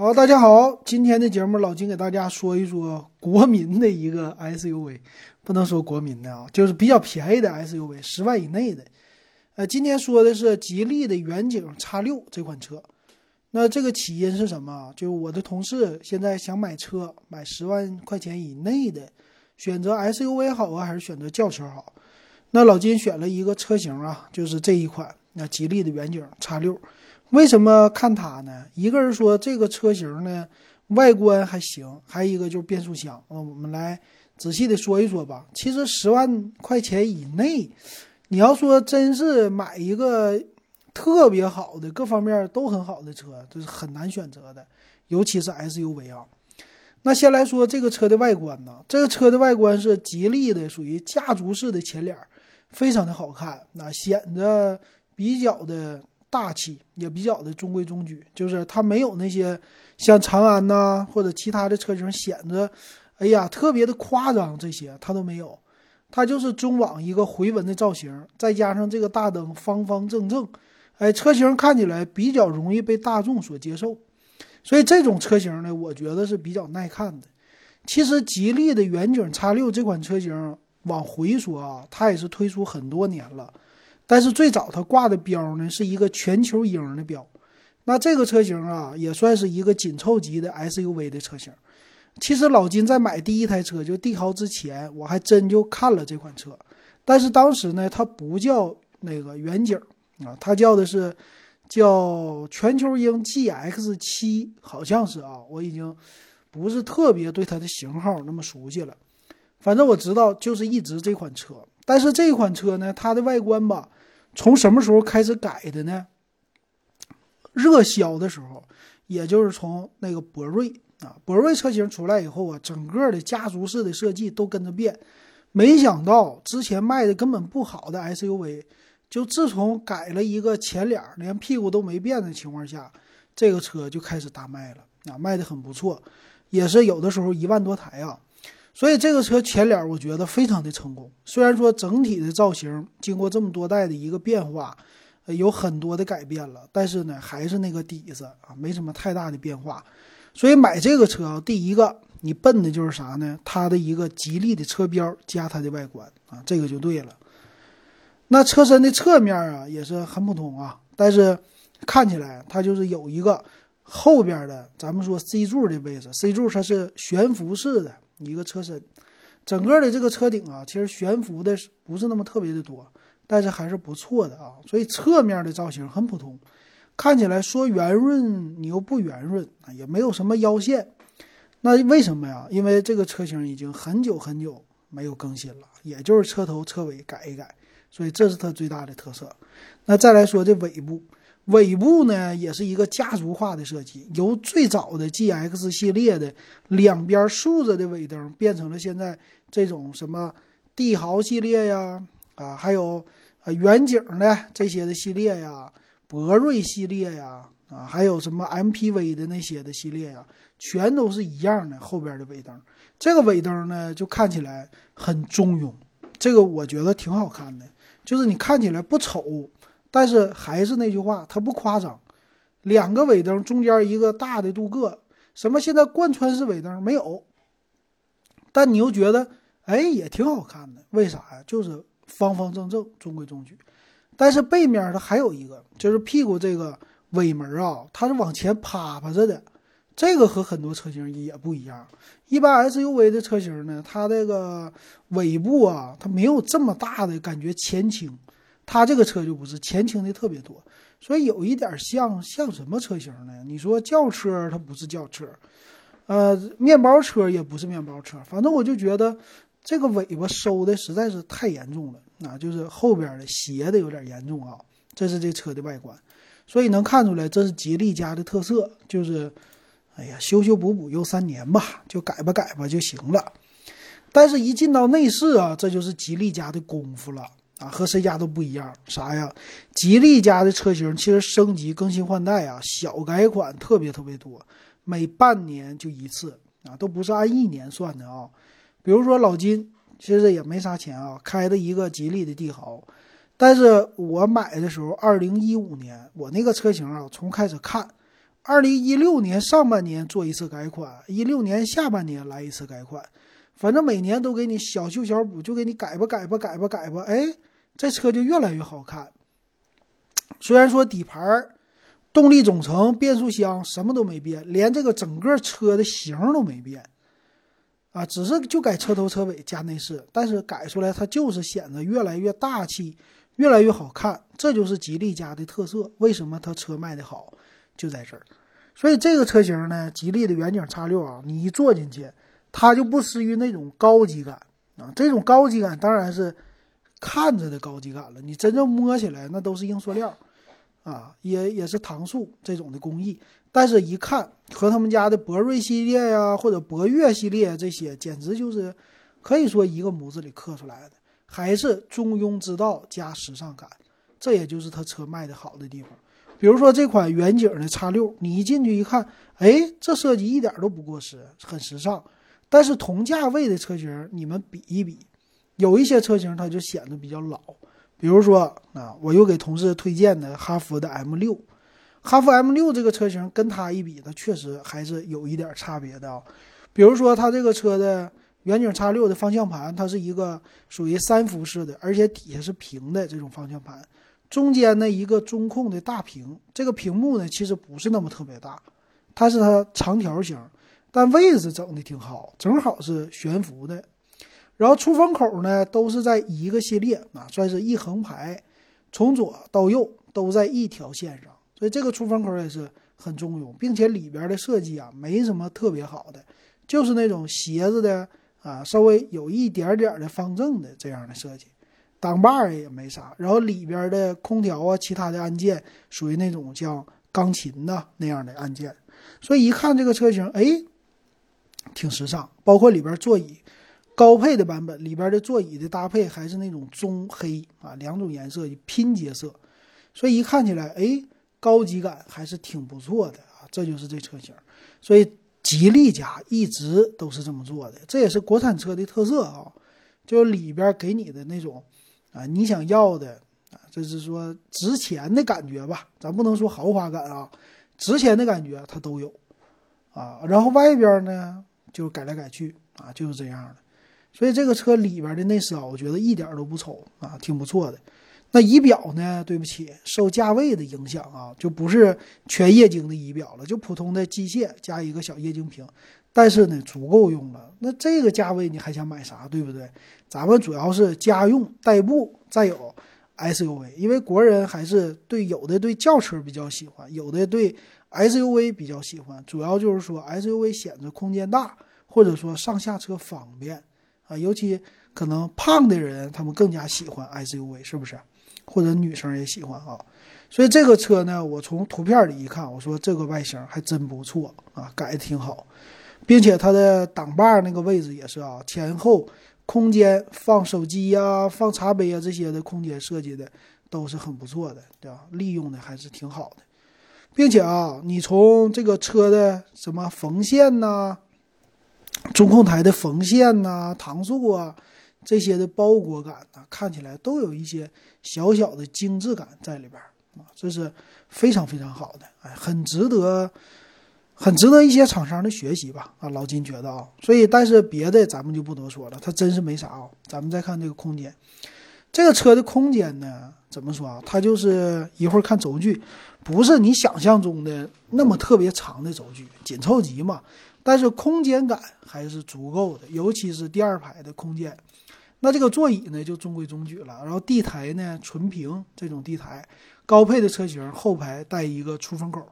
好，大家好，今天的节目老金给大家说一说国民的一个 SUV，不能说国民的啊，就是比较便宜的 SUV，十万以内的。呃，今天说的是吉利的远景 X 六这款车。那这个起因是什么？就我的同事现在想买车，买十万块钱以内的，选择 SUV 好啊，还是选择轿车好？那老金选了一个车型啊，就是这一款，那吉利的远景 X 六。为什么看它呢？一个人说这个车型呢，外观还行，还有一个就是变速箱。那我们来仔细的说一说吧。其实十万块钱以内，你要说真是买一个特别好的、各方面都很好的车，这是很难选择的，尤其是 SUV 啊。那先来说这个车的外观呢，这个车的外观是吉利的，属于家族式的前脸，非常的好看，那显得比较的。大气也比较的中规中矩，就是它没有那些像长安呐或者其他的车型显得，哎呀特别的夸张，这些它都没有，它就是中网一个回纹的造型，再加上这个大灯方方正正，哎，车型看起来比较容易被大众所接受，所以这种车型呢，我觉得是比较耐看的。其实吉利的远景 X 六这款车型往回说啊，它也是推出很多年了。但是最早它挂的标呢是一个全球鹰的标，那这个车型啊也算是一个紧凑级的 SUV 的车型。其实老金在买第一台车就帝豪之前，我还真就看了这款车，但是当时呢它不叫那个远景啊，它叫的是叫全球鹰 GX 七，好像是啊，我已经不是特别对它的型号那么熟悉了，反正我知道就是一直这款车。但是这款车呢，它的外观吧。从什么时候开始改的呢？热销的时候，也就是从那个博瑞啊，博瑞车型出来以后啊，整个的家族式的设计都跟着变。没想到之前卖的根本不好的 SUV，就自从改了一个前脸，连屁股都没变的情况下，这个车就开始大卖了啊，卖的很不错，也是有的时候一万多台啊。所以这个车前脸我觉得非常的成功，虽然说整体的造型经过这么多代的一个变化，有很多的改变了，但是呢还是那个底子啊，没什么太大的变化。所以买这个车啊，第一个你奔的就是啥呢？它的一个吉利的车标加它的外观啊，这个就对了。那车身的侧面啊也是很普通啊，但是看起来它就是有一个后边的，咱们说 C 柱的位置，C 柱它是悬浮式的。一个车身，整个的这个车顶啊，其实悬浮的不是那么特别的多，但是还是不错的啊。所以侧面的造型很普通，看起来说圆润你又不圆润啊，也没有什么腰线。那为什么呀？因为这个车型已经很久很久没有更新了，也就是车头车尾改一改，所以这是它最大的特色。那再来说这尾部。尾部呢，也是一个家族化的设计，由最早的 GX 系列的两边竖着的尾灯，变成了现在这种什么帝豪系列呀，啊，还有啊远景的这些的系列呀，博瑞系列呀，啊，还有什么 MPV 的那些的系列呀，全都是一样的后边的尾灯。这个尾灯呢，就看起来很中庸，这个我觉得挺好看的，就是你看起来不丑。但是还是那句话，它不夸张，两个尾灯中间一个大的镀铬，什么现在贯穿式尾灯没有，但你又觉得哎也挺好看的，为啥呀？就是方方正正、中规中矩。但是背面它还有一个，就是屁股这个尾门啊，它是往前趴趴着的，这个和很多车型也不一样。一般 SUV 的车型呢，它这个尾部啊，它没有这么大的感觉前倾。它这个车就不是前倾的特别多，所以有一点像像什么车型呢？你说轿车它不是轿车，呃，面包车也不是面包车，反正我就觉得这个尾巴收的实在是太严重了，啊，就是后边的斜的有点严重啊。这是这车的外观，所以能看出来这是吉利家的特色，就是哎呀修修补补又三年吧，就改吧改吧就行了。但是，一进到内饰啊，这就是吉利家的功夫了。啊，和谁家都不一样，啥呀？吉利家的车型其实升级更新换代啊，小改款特别特别多，每半年就一次啊，都不是按一年算的啊。比如说老金其实也没啥钱啊，开的一个吉利的帝豪，但是我买的时候，二零一五年我那个车型啊，从开始看，二零一六年上半年做一次改款，一六年下半年来一次改款，反正每年都给你小修小补，就给你改吧改吧改吧改吧，哎，这车就越来越好看。虽然说底盘、动力总成、变速箱什么都没变，连这个整个车的型都没变，啊，只是就改车头车尾加内饰，但是改出来它就是显得越来越大气，越来越好看，这就是吉利家的特色。为什么它车卖的好，就在这儿。所以这个车型呢，吉利的远景 X 六啊，你一坐进去，它就不失于那种高级感啊，这种高级感当然是看着的高级感了，你真正摸起来那都是硬塑料。啊，也也是糖塑这种的工艺，但是一看和他们家的博瑞系列呀，或者博越系列这些，简直就是可以说一个模子里刻出来的，还是中庸之道加时尚感，这也就是他车卖的好的地方。比如说这款远景的叉六，你一进去一看，哎，这设计一点都不过时，很时尚。但是同价位的车型，你们比一比，有一些车型它就显得比较老。比如说啊，我又给同事推荐的哈弗的 M 六，哈弗 M 六这个车型跟它一比，它确实还是有一点差别的啊。比如说它这个车的远景 X 六的方向盘，它是一个属于三辐式的，而且底下是平的这种方向盘，中间呢一个中控的大屏，这个屏幕呢其实不是那么特别大，它是它长条形，但位置整的挺好，正好是悬浮的。然后出风口呢，都是在一个系列啊，算是一横排，从左到右都在一条线上，所以这个出风口也是很中庸，并且里边的设计啊，没什么特别好的，就是那种斜着的啊，稍微有一点点的方正的这样的设计，挡把儿也没啥，然后里边的空调啊，其他的按键属于那种像钢琴呐那样的按键，所以一看这个车型，哎，挺时尚，包括里边座椅。高配的版本里边的座椅的搭配还是那种棕黑啊，两种颜色拼接色，所以一看起来，哎，高级感还是挺不错的啊。这就是这车型，所以吉利家一直都是这么做的，这也是国产车的特色啊。就里边给你的那种啊，你想要的啊，就是说值钱的感觉吧，咱不能说豪华感啊，值钱的感觉它都有啊。然后外边呢，就改来改去啊，就是这样的。所以这个车里边的内饰啊，我觉得一点都不丑啊，挺不错的。那仪表呢？对不起，受价位的影响啊，就不是全液晶的仪表了，就普通的机械加一个小液晶屏。但是呢，足够用了。那这个价位你还想买啥？对不对？咱们主要是家用代步，再有 SUV，因为国人还是对有的对轿车比较喜欢，有的对 SUV 比较喜欢。主要就是说 SUV 显得空间大，或者说上下车方便。啊，尤其可能胖的人，他们更加喜欢 SUV，是不是？或者女生也喜欢啊。所以这个车呢，我从图片里一看，我说这个外形还真不错啊，改的挺好，并且它的挡把那个位置也是啊，前后空间放手机呀、放茶杯啊这些的空间设计的都是很不错的，对吧？利用的还是挺好的，并且啊，你从这个车的什么缝线呐。中控台的缝线呐、搪塑啊，这些的包裹感呢，看起来都有一些小小的精致感在里边啊，这是非常非常好的，哎，很值得，很值得一些厂商的学习吧？啊，老金觉得啊，所以但是别的咱们就不多说了，它真是没啥啊。咱们再看这个空间，这个车的空间呢，怎么说啊？它就是一会儿看轴距，不是你想象中的那么特别长的轴距，紧凑级嘛。但是空间感还是足够的，尤其是第二排的空间。那这个座椅呢，就中规中矩了。然后地台呢，纯平这种地台，高配的车型后排带一个出风口，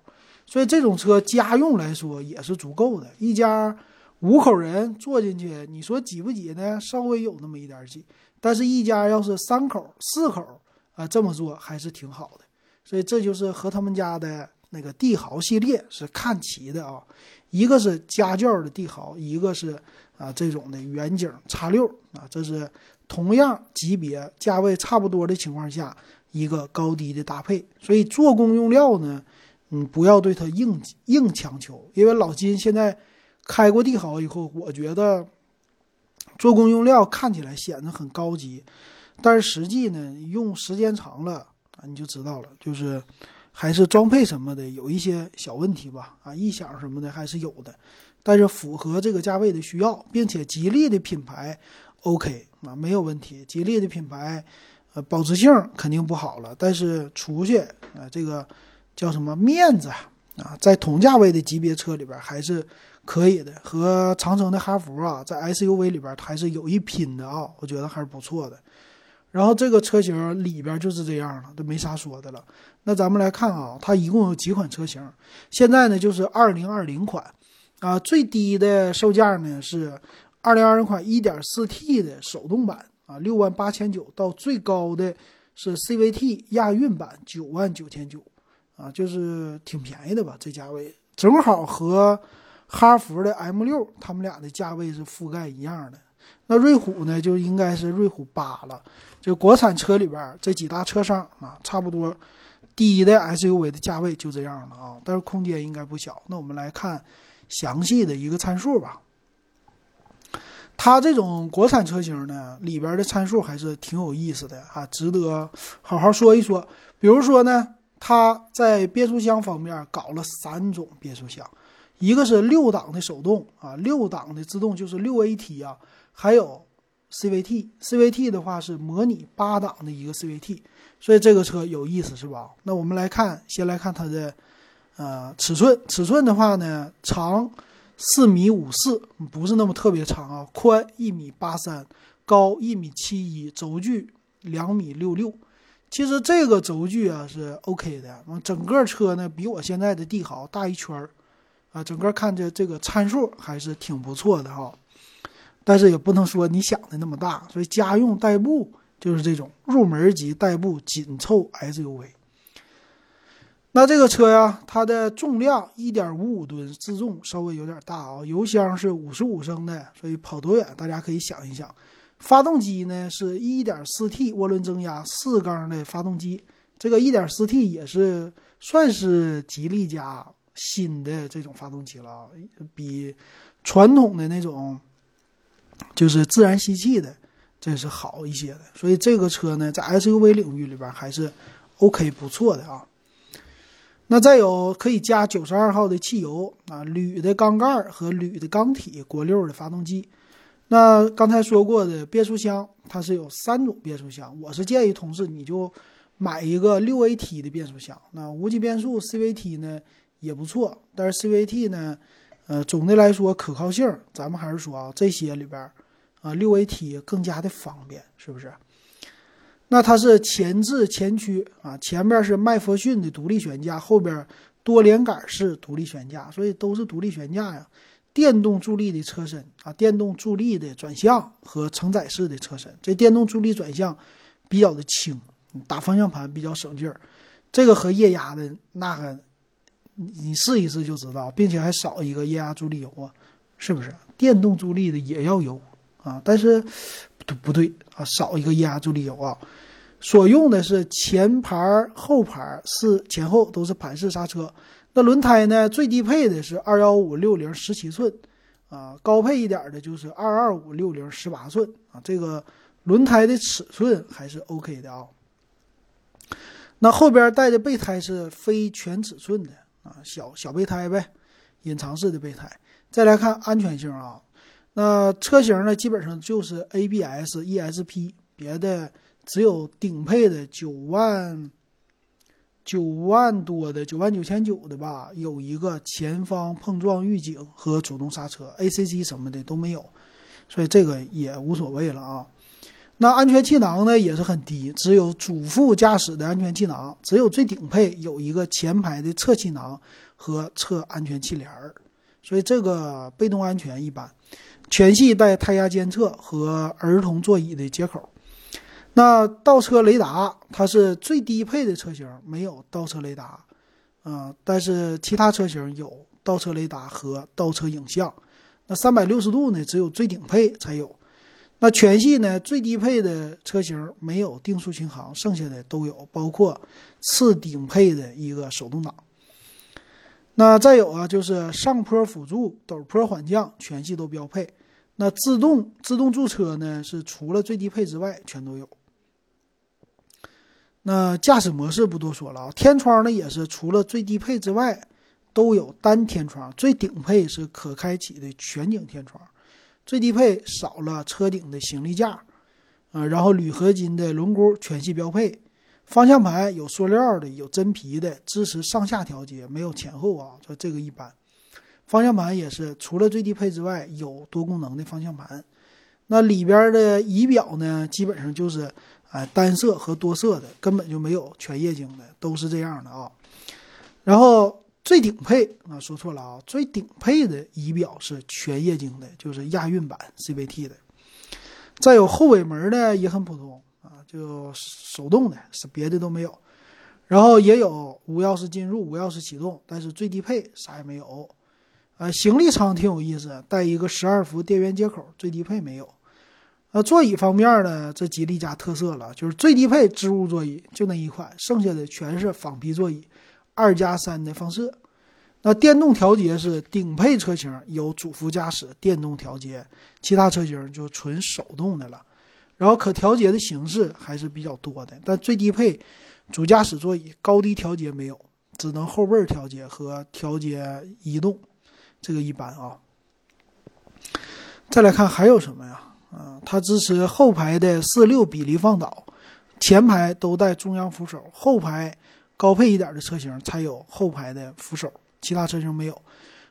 所以这种车家用来说也是足够的。一家五口人坐进去，你说挤不挤呢？稍微有那么一点挤。但是一家要是三口、四口啊，这么做还是挺好的。所以这就是和他们家的那个帝豪系列是看齐的啊。一个是家轿的帝豪，一个是啊这种的远景叉六啊，这是同样级别、价位差不多的情况下一个高低的搭配。所以做工用料呢，嗯，不要对它硬硬强求，因为老金现在开过帝豪以后，我觉得做工用料看起来显得很高级，但是实际呢，用时间长了啊，你就知道了，就是还是装配什么的有一些小问题吧，啊，异响什么的还是有的，但是符合这个价位的需要，并且吉利的品牌 OK 啊，没有问题。吉利的品牌，呃，保值性肯定不好了，但是出去啊，这个叫什么面子啊，在同价位的级别车里边还是可以的，和长城的哈弗啊，在 SUV 里边还是有一拼的啊，我觉得还是不错的。然后这个车型里边就是这样了，都没啥说的了。那咱们来看啊，它一共有几款车型？现在呢就是二零二零款，啊，最低的售价呢是二零二零款一点四 T 的手动版啊，六万八千九，到最高的是 CVT 亚运版九万九千九，啊，就是挺便宜的吧？这价位正好和哈弗的 M 六他们俩的价位是覆盖一样的。那瑞虎呢，就应该是瑞虎八了。就国产车里边这几大车商啊，差不多低的 SUV 的价位就这样了啊，但是空间应该不小。那我们来看详细的一个参数吧。它这种国产车型呢，里边的参数还是挺有意思的啊，值得好好说一说。比如说呢，它在变速箱方面搞了三种变速箱，一个是六档的手动啊，六档的自动就是六 AT 啊，还有。CVT，CVT 的话是模拟八档的一个 CVT，所以这个车有意思是吧？那我们来看，先来看它的呃尺寸，尺寸的话呢，长四米五四，不是那么特别长啊，宽一米八三，高一米七一，轴距两米六六。其实这个轴距啊是 OK 的，整个车呢比我现在的帝豪大一圈儿啊，整个看着这个参数还是挺不错的哈。但是也不能说你想的那么大，所以家用代步就是这种入门级代步紧凑 SUV。那这个车呀，它的重量一点五五吨，自重稍微有点大啊。油箱是五十五升的，所以跑多远大家可以想一想。发动机呢是一点四 T 涡轮增压四缸的发动机，这个一点四 T 也是算是吉利家新的这种发动机了啊，比传统的那种。就是自然吸气的，这是好一些的。所以这个车呢，在 SUV 领域里边还是 OK 不错的啊。那再有可以加九十二号的汽油啊，铝的缸盖和铝的缸体，国六的发动机。那刚才说过的变速箱，它是有三种变速箱。我是建议同事你就买一个六 AT 的变速箱。那无级变速 CVT 呢也不错，但是 CVT 呢。呃，总的来说，可靠性，咱们还是说啊，这些里边，啊，六 AT 更加的方便，是不是？那它是前置前驱啊，前面是麦弗逊的独立悬架，后边多连杆式独立悬架，所以都是独立悬架呀。电动助力的车身啊，电动助力的转向和承载式的车身，这电动助力转向比较的轻，打方向盘比较省劲儿。这个和液压的那个。你你试一试就知道，并且还少一个液压助力油啊，是不是？电动助力的也要油啊，但是不不对啊，少一个液压助力油啊。所用的是前排后排是前后都是盘式刹车。那轮胎呢？最低配的是二幺五六零十七寸啊，高配一点的就是二二五六零十八寸啊。这个轮胎的尺寸还是 OK 的啊。那后边带的备胎是非全尺寸的。啊，小小备胎呗，隐藏式的备胎。再来看安全性啊，那车型呢基本上就是 ABS、ESP，别的只有顶配的九万九万多的九万九千九的吧，有一个前方碰撞预警和主动刹车，ACC 什么的都没有，所以这个也无所谓了啊。那安全气囊呢也是很低，只有主副驾驶的安全气囊，只有最顶配有一个前排的侧气囊和侧安全气帘儿，所以这个被动安全一般。全系带胎压监测和儿童座椅的接口。那倒车雷达它是最低配的车型没有倒车雷达，啊，但是其他车型有倒车雷达和倒车影像。那三百六十度呢，只有最顶配才有。那全系呢，最低配的车型没有定速巡航，剩下的都有，包括次顶配的一个手动挡。那再有啊，就是上坡辅助、陡坡缓降，全系都标配。那自动自动驻车呢，是除了最低配之外全都有。那驾驶模式不多说了啊，天窗呢也是除了最低配之外，都有单天窗，最顶配是可开启的全景天窗，最低配少了车顶的行李架，啊，然后铝合金的轮毂全系标配，方向盘有塑料的，有真皮的，支持上下调节，没有前后啊，说这个一般。方向盘也是除了最低配之外有多功能的方向盘，那里边的仪表呢，基本上就是。哎，单色和多色的根本就没有全液晶的，都是这样的啊。然后最顶配啊，说错了啊，最顶配的仪表是全液晶的，就是亚运版 CVT 的。再有后尾门呢也很普通啊，就手动的，是别的都没有。然后也有无钥匙进入、无钥匙启动，但是最低配啥也没有。呃，行李舱挺有意思，带一个十二伏电源接口，最低配没有。那座椅方面呢？这吉利家特色了，就是最低配织物座椅就那一款，剩下的全是仿皮座椅，二加三的放射。那电动调节是顶配车型有主副驾驶电动调节，其他车型就纯手动的了。然后可调节的形式还是比较多的，但最低配主驾驶座椅高低调节没有，只能后背调节和调节移动，这个一般啊。再来看还有什么呀？啊，它支持后排的四六比例放倒，前排都带中央扶手，后排高配一点的车型才有后排的扶手，其他车型没有。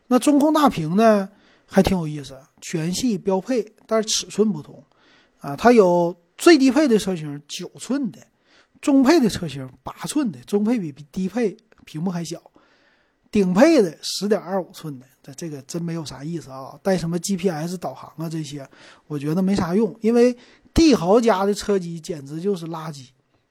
那中控大屏呢，还挺有意思，全系标配，但是尺寸不同。啊，它有最低配的车型九寸的，中配的车型八寸的，中配比低配屏幕还小，顶配的十点二五寸的。这这个真没有啥意思啊！带什么 GPS 导航啊这些，我觉得没啥用。因为帝豪家的车机简直就是垃圾，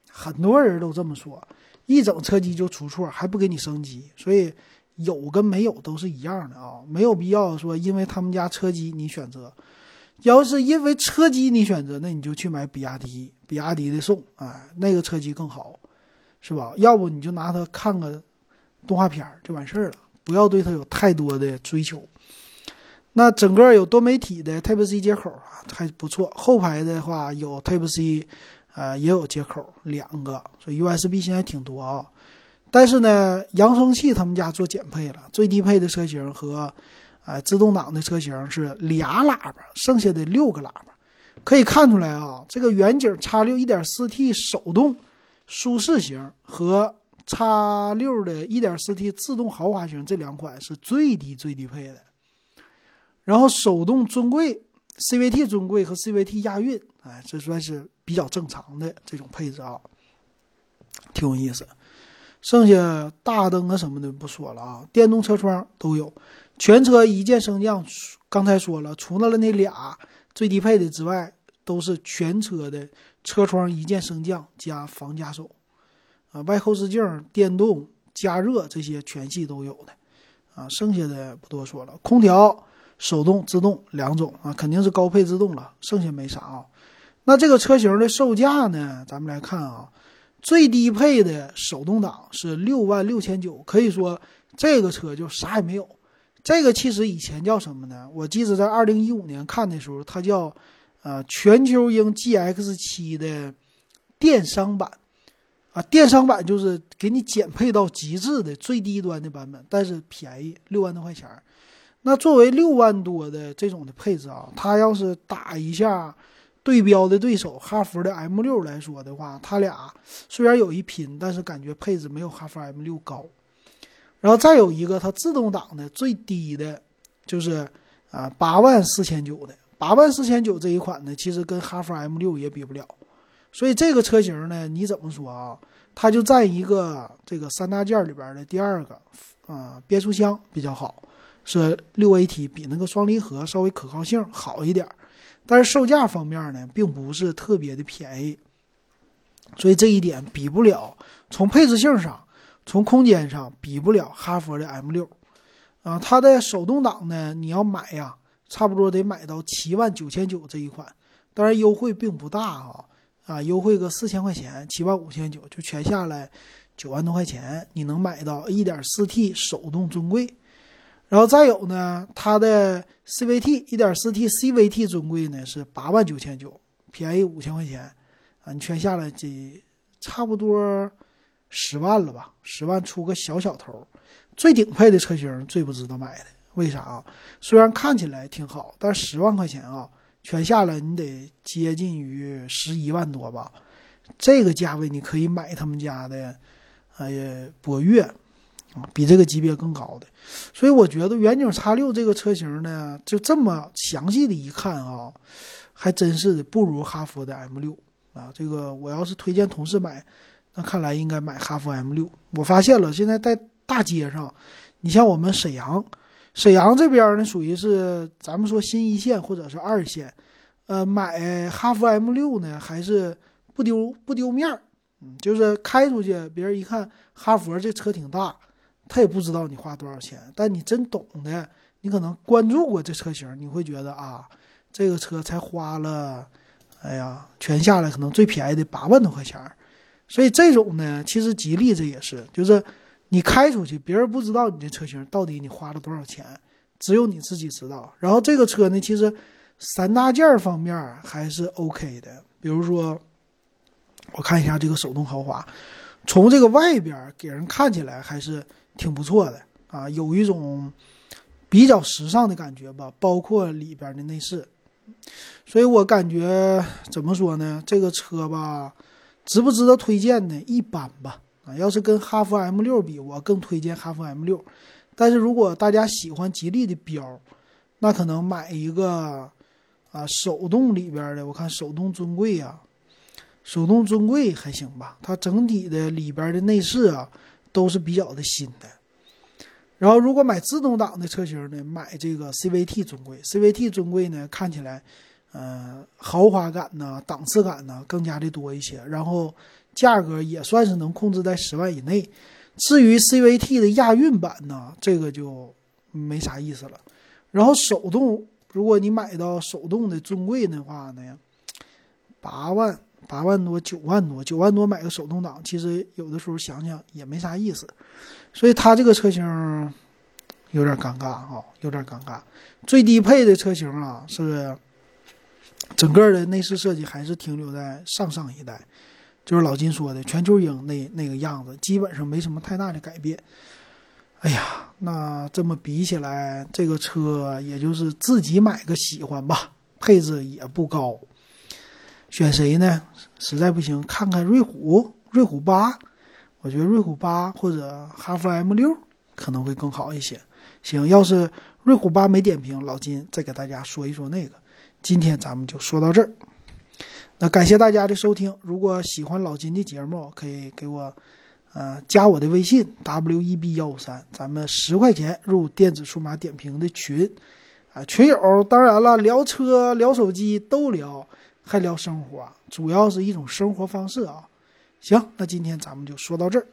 很多人都这么说。一整车机就出错，还不给你升级，所以有跟没有都是一样的啊！没有必要说因为他们家车机你选择，要是因为车机你选择，那你就去买比亚迪，比亚迪的宋，哎，那个车机更好，是吧？要不你就拿它看个动画片就完事儿了。不要对它有太多的追求。那整个有多媒体的 Type C 接口啊，还不错。后排的话有 Type C，呃，也有接口两个，所以 USB 现在挺多啊。但是呢，扬声器他们家做减配了，最低配的车型和呃自动挡的车型是俩喇叭，剩下的六个喇叭。可以看出来啊，这个远景 X 六 1.4T 手动舒适型和。叉六的 1.4T 自动豪华型这两款是最低最低配的，然后手动尊贵 CVT 尊贵和 CVT 亚运，哎，这算是比较正常的这种配置啊，挺有意思。剩下大灯啊什么的不说了啊，电动车窗都有，全车一键升降。刚才说了，除了那俩最低配的之外，都是全车的车窗一键升降加防夹手。啊，外后视镜、电动加热这些全系都有的，啊，剩下的不多说了。空调手动、自动两种啊，肯定是高配自动了，剩下没啥啊。那这个车型的售价呢？咱们来看啊，最低配的手动挡是六万六千九，可以说这个车就啥也没有。这个其实以前叫什么呢？我记得在二零一五年看的时候，它叫呃全球鹰 GX 七的电商版。啊，电商版就是给你减配到极致的最低端的版本，但是便宜六万多块钱。那作为六万多的这种的配置啊，它要是打一下对标的对手哈弗的 M 六来说的话，它俩虽然有一拼，但是感觉配置没有哈弗 M 六高。然后再有一个，它自动挡的最低的，就是啊八万四千九的，八万四千九这一款呢，其实跟哈弗 M 六也比不了。所以这个车型呢，你怎么说啊？它就占一个这个三大件里边的第二个，啊，变速箱比较好，是六 AT，比那个双离合稍微可靠性好一点。但是售价方面呢，并不是特别的便宜，所以这一点比不了。从配置性上，从空间上比不了哈弗的 M 六，啊，它的手动挡呢，你要买呀，差不多得买到七万九千九这一款，当然优惠并不大啊。啊，优惠个四千块钱，七万五千九就全下来九万多块钱，你能买到 1.4T 手动尊贵。然后再有呢，它的 CVT 1.4T CVT 尊贵呢是八万九千九，便宜五千块钱啊，你全下来这差不多十万了吧，十万出个小小头。最顶配的车型最不值得买的，为啥啊？虽然看起来挺好，但十万块钱啊，全下来你得接近于十一万多吧。这个价位你可以买他们家的，哎，博越比这个级别更高的。所以我觉得远景 X 六这个车型呢，就这么详细的一看啊，还真是的不如哈弗的 M 六啊。这个我要是推荐同事买，那看来应该买哈弗 M 六。我发现了，现在在大街上，你像我们沈阳，沈阳这边呢，属于是咱们说新一线或者是二线，呃，买哈弗 M 六呢，还是不丢不丢面儿，嗯，就是开出去，别人一看哈弗这车挺大，他也不知道你花多少钱，但你真懂的，你可能关注过这车型，你会觉得啊，这个车才花了，哎呀，全下来可能最便宜的八万多块钱，所以这种呢，其实吉利这也是，就是。你开出去，别人不知道你这车型到底你花了多少钱，只有你自己知道。然后这个车呢，其实三大件方面还是 OK 的。比如说，我看一下这个手动豪华，从这个外边给人看起来还是挺不错的啊，有一种比较时尚的感觉吧。包括里边的内饰，所以我感觉怎么说呢？这个车吧，值不值得推荐呢？一般吧。啊，要是跟哈弗 M 六比，我更推荐哈弗 M 六。但是如果大家喜欢吉利的标，那可能买一个啊手动里边的，我看手动尊贵呀，手动尊贵还行吧。它整体的里边的内饰啊都是比较的新的。然后如果买自动挡的车型呢，买这个 CVT 尊贵。CVT 尊贵呢看起来，呃，豪华感呢、档次感呢更加的多一些。然后。价格也算是能控制在十万以内。至于 CVT 的亚运版呢，这个就没啥意思了。然后手动，如果你买到手动的尊贵的话呢，八万、八万多、九万多、九万多买个手动挡，其实有的时候想想也没啥意思。所以它这个车型有点尴尬啊，有点尴尬。最低配的车型啊，是整个的内饰设计还是停留在上上一代。就是老金说的全球鹰那那个样子，基本上没什么太大的改变。哎呀，那这么比起来，这个车也就是自己买个喜欢吧，配置也不高。选谁呢？实在不行，看看瑞虎、瑞虎八。我觉得瑞虎八或者哈弗 M 六可能会更好一些。行，要是瑞虎八没点评，老金再给大家说一说那个。今天咱们就说到这儿。那感谢大家的收听。如果喜欢老金的节目，可以给我，呃，加我的微信 w e b 幺五三，咱们十块钱入电子数码点评的群，啊，群友当然了，聊车聊手机都聊，还聊生活，主要是一种生活方式啊。行，那今天咱们就说到这儿。